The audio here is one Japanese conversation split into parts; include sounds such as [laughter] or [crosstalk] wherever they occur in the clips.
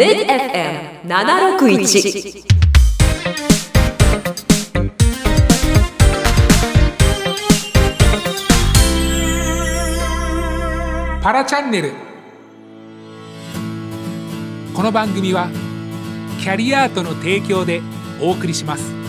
MidFM761 パラチャンネル。この番組はキャリアートの提供でお送りします。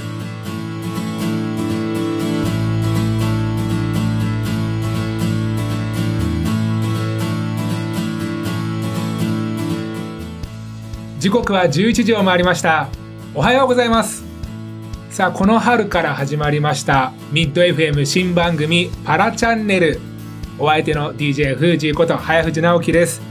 時刻は11時を回りました。おはようございます。さあこの春から始まりましたミッド FM 新番組パラチャンネル。お相手の DJ フージーこと早藤直樹です。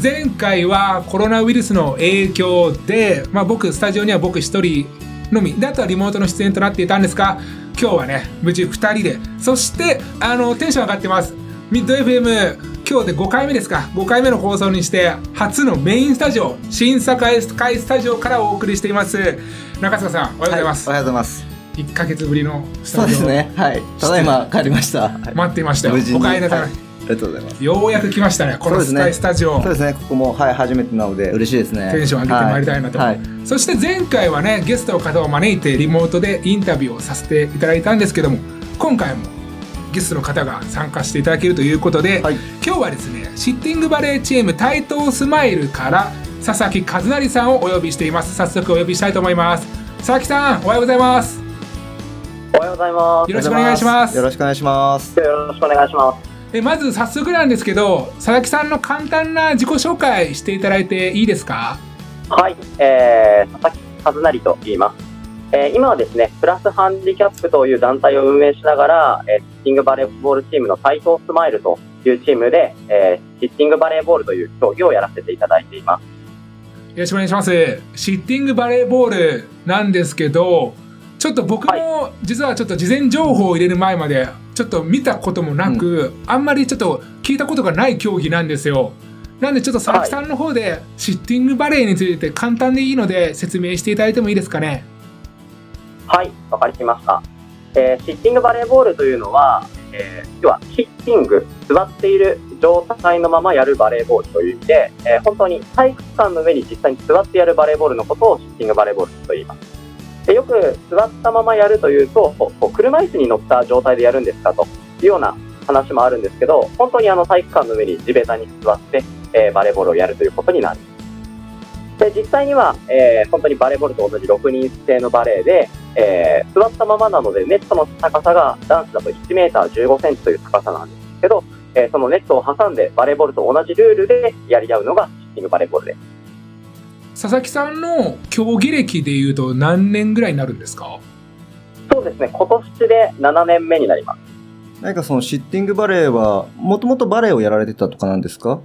前回はコロナウイルスの影響で、まあ、僕スタジオには僕一人のみであとはリモートの出演となっていたんですが今日はね無事2人でそしてあのテンション上がってます。ミッド FM 今日で5回目ですか。5回目の放送にして初のメインスタジオ審査会スタジオからお送りしています。中塚さんおはようございます、はい、おはようございます。1か月ぶりのスタジオ。そうですね。はい。ただいま帰りました。待っていましたよ。お帰りなさい、はい。ありがとうございます。ようやく来ましたね、このスカイスタジオ。そうですね、ここも、はい、初めてなので、嬉しいですね。テンション上げてまいりたいなと。はい、そして前回はね、ゲストの方を招いて、リモートでインタビューをさせていただいたんですけども、今回もゲストの方が参加していただけるということで、はい、今日はですね、シッティングバレーチーム台東スマイルから佐々木和成さんをお呼びしています。早速お呼びしたいと思います。佐々木さん、おはようございます。おはようございます。よろしくお願いします。よろしくお願いします。よろしくお願いします。えまず早速なんですけど佐々木さんの簡単な自己紹介していただいていいですか？はい、えー、佐々木和成と言います、えー、今はですねプラスハンディキャップという団体を運営しながら、えー、シッティングバレーボールチームの台東スマイルというチームで、えー、シッティングバレーボールという競技をやらせていただいています。よろしくお願いします。シッティングバレーボールなんですけどちょっと僕も実はちょっと事前情報を入れる前までちょっと見たこともなく、うん、あんまりちょっと聞いたことがない競技なんですよ。なんでちょっと佐々木さんの方でシッティングバレーについて簡単でいいので説明していただいてもいいですかね？はい、わかりました。えー、シッティングバレーボールというのは、えー、要はシッティング、座っている状態のままやるバレーボールという意味で、えー、本当に体育館の上に実際に座ってやるバレーボールのことをシッティングバレーボールと言います。でよく座ったままやるというと、こう車椅子に乗った状態でやるんですかというような話もあるんですけど、本当にあの体育館の上に地べたに座って、えー、バレーボールをやるということになる。で、実際には、えー、本当にバレーボールと同じ6人制のバレーで、えー、座ったままなので、ネットの高さが男子だと1メーター15センチという高さなんですけど、えー、そのネットを挟んでバレーボールと同じルールでやり合うのがシッティングバレーボールです。佐々木さんの競技歴でいうと何年ぐらいになるんですか？そうですね、今年で7年目になります。何かそのシッティングバレーは、もともとバレーをやられてたとかなんですか？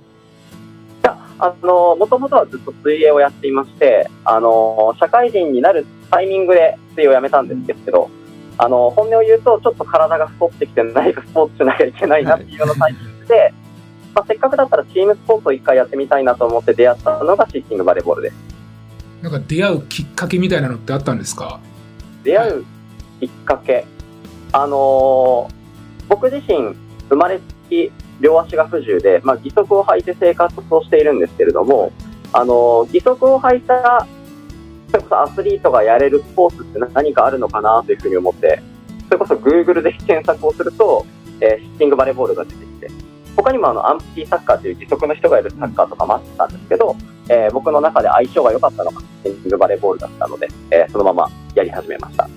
あの、もともとはずっと水泳をやっていまして、あの、社会人になるタイミングで水泳をやめたんですけど、あの、本音を言うと、ちょっと体が太ってきて何かスポーツしなきゃいけないなっていうようなタイミングで、まあ、せっかくだったらチームスポーツを一回やってみたいなと思って出会ったのがシッティングバレーボールです。なんか出会うきっかけみたいなのってあったんですか？出会うきっかけ、あのー、僕自身生まれつき両足が不自由で、まあ、義足を履いて生活をしているんですけれども、あのー、義足を履いたそれこそアスリートがやれるスポーツって何かあるのかなというふうに思ってそれこそ Google で検索をすると、えー、シッティングバレーボールが出てきて他にもあのアンプティサッカーという義足の人がいるサッカーとかもあったんですけど、えー、僕の中で相性が良かったのがシッティングバレーボールだったので、えー、そのままやり始めました。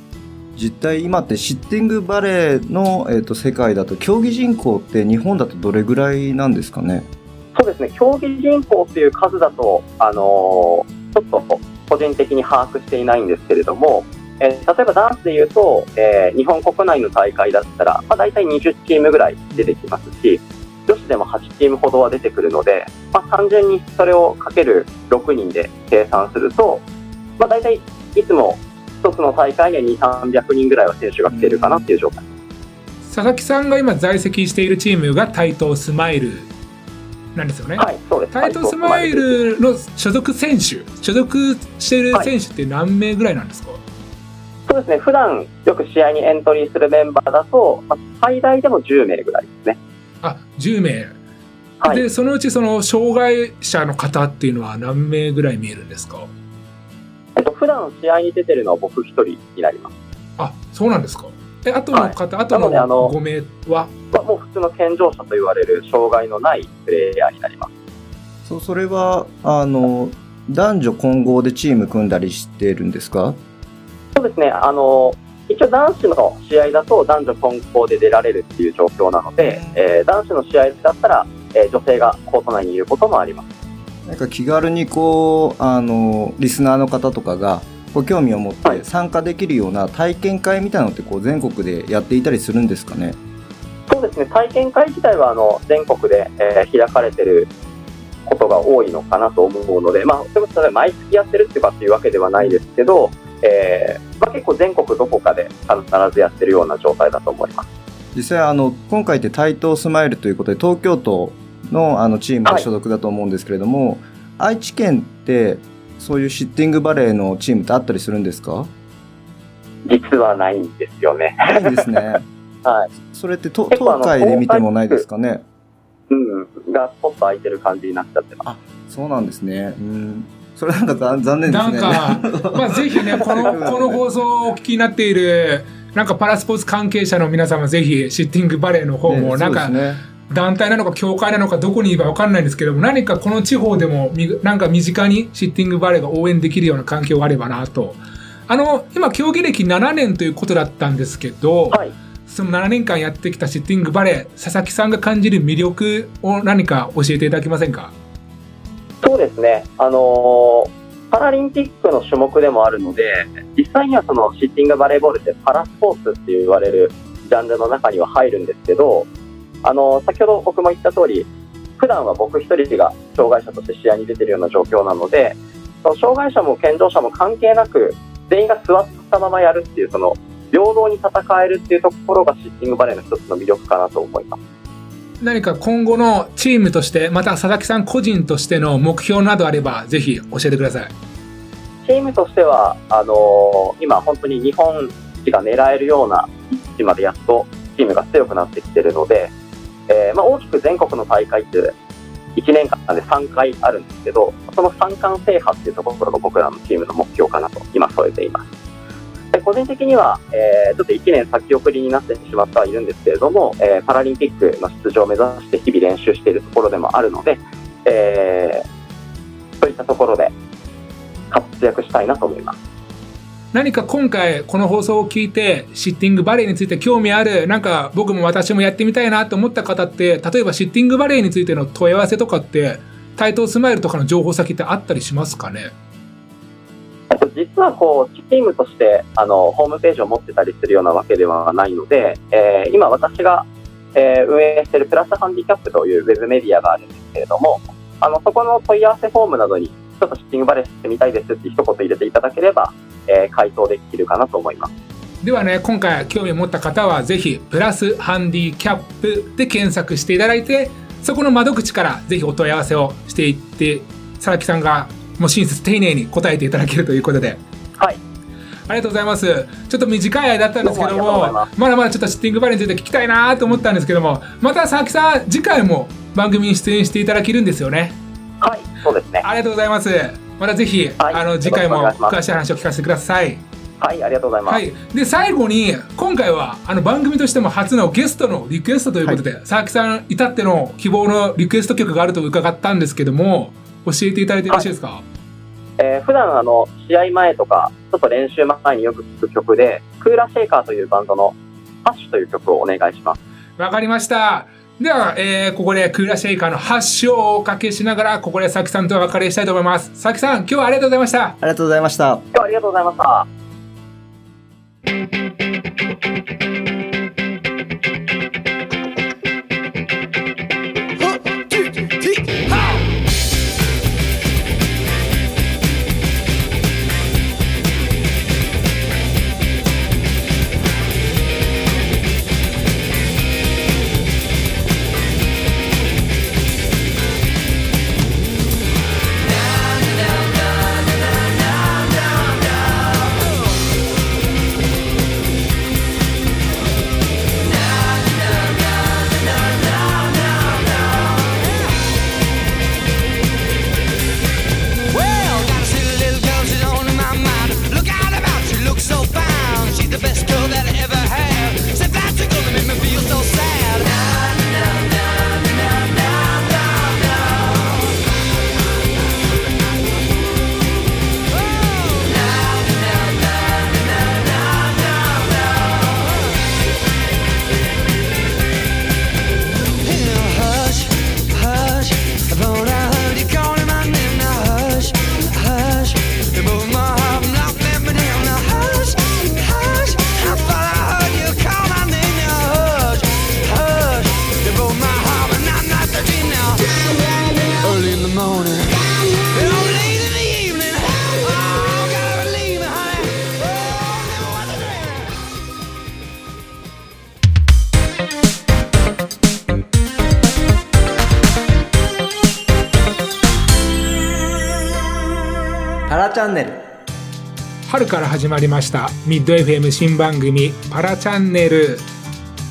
実態今ってシッティングバレーの、えーと、世界だと競技人口って日本だとどれぐらいなんですかね？そうですね。競技人口っていう数だと、あのー、ちょっと個人的に把握していないんですけれども、えー、例えばダンスでいうと、えー、日本国内の大会だったら、まあ、大体20チームぐらい出てきますし女子でも8チームほどは出てくるので、まあ、単純にそれをかける6人で計算すると、まあ、大体いつも1つの大会には2、300人ぐらいは選手が来ているかなっていう状態。佐々木さんが今在籍しているチームが台東スマイル。なんですよね。はい、そうです。台東スマイルの所属選手、所属している選手って何名ぐらいなんですか、はい、そうですね、普段よく試合にエントリーするメンバーだと、まあ、最大でも10名ぐらいですね。あ10名はい。で、そのうちその障害者の方っていうのは何名ぐらい見えるんですか？えっと、普段試合に出てるのは僕一人になります。あ、そうなんですか。え、あとの方、あとのなのであの5名は？まあ、もう普通の健常者と言われる障害のないプレイヤーになります。そうそれはあの男女混合でチーム組んだりしてるんですか？そうですね、あの、一応男子の試合だと男女混合で出られるっていう状況なので、えー男子の試合だったら、えー女性がコート内にいることもあります。なんか気軽にこうあのリスナーの方とかがご興味を持って参加できるような体験会みたいなのってこう全国でやっていたりするんですかね？そうですね、体験会自体はあの全国で、えー開かれてることが多いのかなと思うので、まあ、それこそ毎月やってるっていうかっていうわけではないですけど、えーまあ、結構全国どこかで必ずやってるような状態だと思います。実際あの今回って台東スマイルということで東京都のあのチームが所属だと思うんですけれども、愛知県ってそういうシッティングバレーのチームってあったりするんですか？実はないんですよね。ないんですね [laughs] はい。それって東海で見てもないですかね？うん。が、ポッと空いてる感じになっちゃってます。そうなんですねうんそれなんか残残念ですなんねか、[laughs] まあ、ぜひね、この、この放送をお聞きになっている、なんかパラスポーツ関係者の皆様、ぜひ、シッティングバレーの方も、ねなんかね団体なのか協会なのかどこにいるか分かんないんですけども何かこの地方でもみなんか身近にシッティングバレーが応援できるような環境があればなとあの今競技歴7年ということだったんですけど、はい。その7年間やってきたシッティングバレー佐々木さんが感じる魅力を何か教えていただけませんか？そうですね。あのーパラリンピックの種目でもあるので、実際にはそのシッティングバレーボールってパラスポーツって言われるジャンルの中には入るんですけど、あのー先ほど僕も言った通り、普段は僕一人が障害者として試合に出てるような状況なので、その障害者も健常者も関係なく、全員が座ったままやるっていう、その、平等に戦えるっていうところがシッティングバレーの一つの魅力かなと思います。何か今後のチームとしてまた佐々木さん個人としての目標などあればぜひ教えてくださいチームとしては、あのー今本当に日本一が狙えるような位置までやっとチームが強くなってきてるので、えーまあ、大きく全国の大会って1年間で3回あるんですけど、その3冠制覇っていうところが僕らのチームの目標かなと今添えています。で個人的には、えーちょっと1年先送りになってしまってはいるんですけれども、えーパラリンピックの出場を目指して日々練習しているところでもあるので、えそういったところで活躍したいなと思います。何か今回この放送を聞いてシッティングバレーについて興味あるなんか僕も私もやってみたいなと思った方って例えばシッティングバレーについての問い合わせとかって台東スマイルとかの情報先ってあったりしますかね？と実はこうチームとしてあのホームページを持ってたりするようなわけではないので、えー今私が、えー運営しているプラスハンディキャップというウェブメディアがあるんですけれどもあのそこの問い合わせフォームなどにちょっとシッティングバレーしてみたいですって一言入れていただければ、えー回答できるかなと思います。ではね今回興味を持った方はぜひプラスハンディキャップで検索していただいてそこの窓口からぜひお問い合わせをしていって佐々木さんがもう親切丁寧に答えていただけるということではい、ありがとうございます。ちょっと短い間だったんですけどもま、まだまだちょっとシッティングバレーについて聞きたいなと思ったんですけども、また佐々木さん、次回も番組に出演していただけるんですよね。はい、そうですね。ありがとうございます。またぜひ、はいあの次回も詳しい話を聞かせてください。はい、ありがとうございます。はい。で、最後に、今回はあの番組としても初のゲストのリクエストということで、佐々木さん至っての希望のリクエスト曲があると伺ったんですけども、教えていただいてよろしいですか、えー普段あの試合前とかちょっと練習前によく聴く曲でクーラーシェイカーというバンドの「ハッシュという曲をお願いします。わかりました。では、えーここでクーラーシェイカーの発祥をおかけしながら、ここで佐々木さんとお別れしたいと思います。佐々木さん、今日はありがとうございました。ありがとうございました。今日はありがとうございました。チャンネル。春から始まりましたミッド FM 新番組パラチャンネル。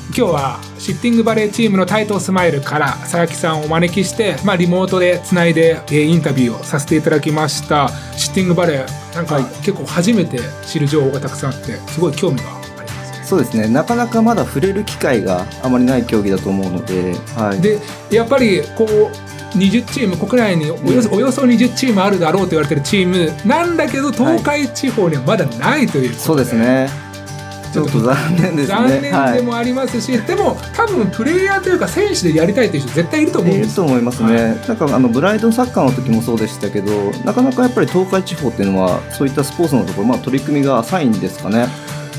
今日はシッティングバレーチームのタイトスマイルから佐々木さんをお招きして、まあ、リモートでつないでえーインタビューをさせていただきました。シッティングバレーなんかはい。結構初めて知る情報がたくさんあってすごい興味がありますね。そうですね。なかなかまだ触れる機会があまりない競技だと思うので、はい、でやっぱりこう20チーム国内におよそ,、およそ20チームあるだろうと言われてるチームなんだけど東海地方にはまだないということそうですね。ちょっと残念ですね。残念でもありますし、でも多分プレイヤーというか選手でやりたいという人絶対いると思うんです。いると思いますね、なんかあのブラインドサッカーの時もそうでしたけどなかなかやっぱり東海地方っていうのはそういったスポーツのところ、まあ、取り組みが浅いんですかね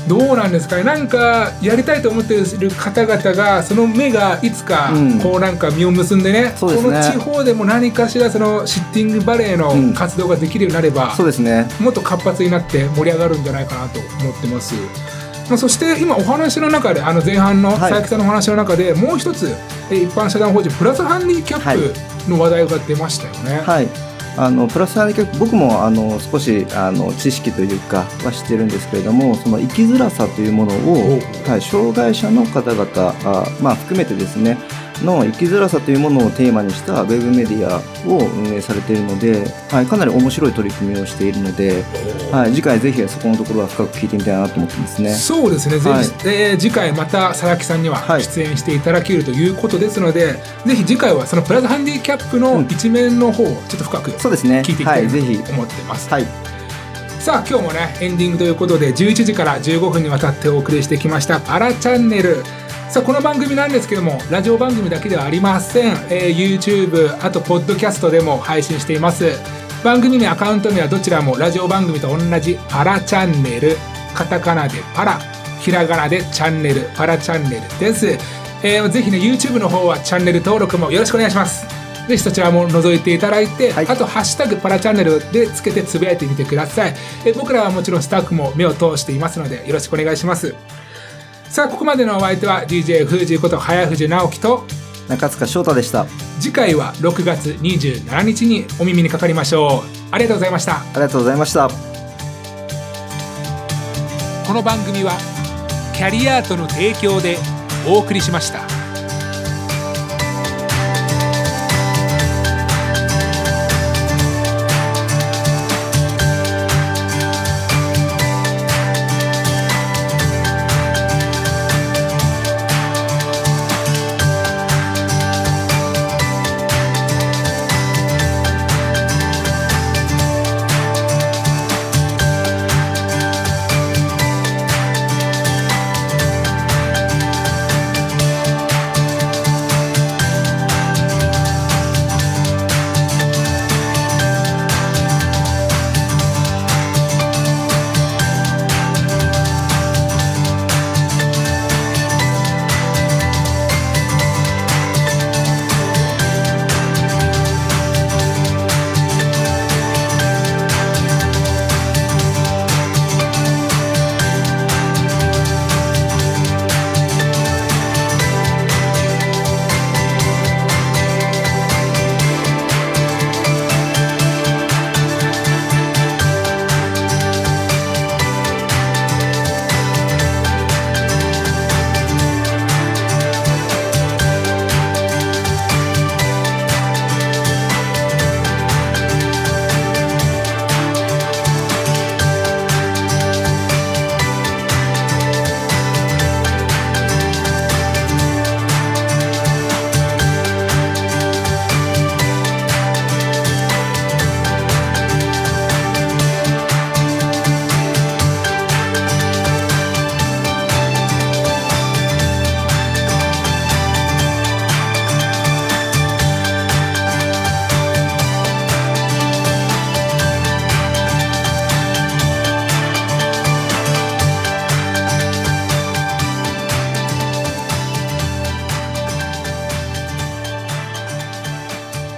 どうなんですかね？なんかやりたいと思っている方々がその目がいつかうん。こうなんか実を結んでね,、そうですね。この地方でも何かしらそのシッティングバレーうん。の活動ができるようになれば、そうですね。もっと活発になって盛り上がるんじゃないかなと思ってます。まあ、そして今お話の中であの前半のはい。佐々木さんのお話の中でもう一つえー一般社団法人プラスハンディキャップの話題が出ましたよね。はいあのプラスハンディキャップ僕もあの少しあの知識というかは知ってるんですけれどもその生きづらさというものを、はい、障害者の方々あ、まあ、含めてですねの生きづらさというものをテーマにしたウェブメディアを運営されているので、はい、かなり面白い取り組みをしているので、はい、次回ぜひそこのところは深く聞いてみたいなと思ってますね。そうですね、はいぜひ、えー次回また佐々木さんにははい出演していただけるということですので、ぜひ次回はそのプラスハンディキャップのうん一面の方をちょっと深くそうですね。聞いていきたはいとぜひ。思ってます。はい。さあ今日もねエンディングということで11時から15分にわたってお送りしてきました「パラチャンネル」さあこの番組なんですけどもラジオ番組だけではありません、えー YouTube あとポッドキャストでも配信しています。番組名アカウント名はどちらもラジオ番組と同じ「パラチャンネル」カタカナで「パラ」ひらがなで「チャンネル」「パラチャンネル」です、えーぜひね YouTube の方はチャンネル登録もよろしくお願いします。ぜひそちらも覗いていただいて、はい。あと「ハッシュタグパラチャンネル」でつけてつぶやいてみてください。え僕らはもちろんスタッフも目を通していますのでよろしくお願いしますさあここまでのお相手は DJ 藤井こと早藤直樹と中塚翔太でした。あ次回は6月27日にお耳にかかりましょうありがとうございましたりがとうございました。この番組はキャリアートの提供でお送りしました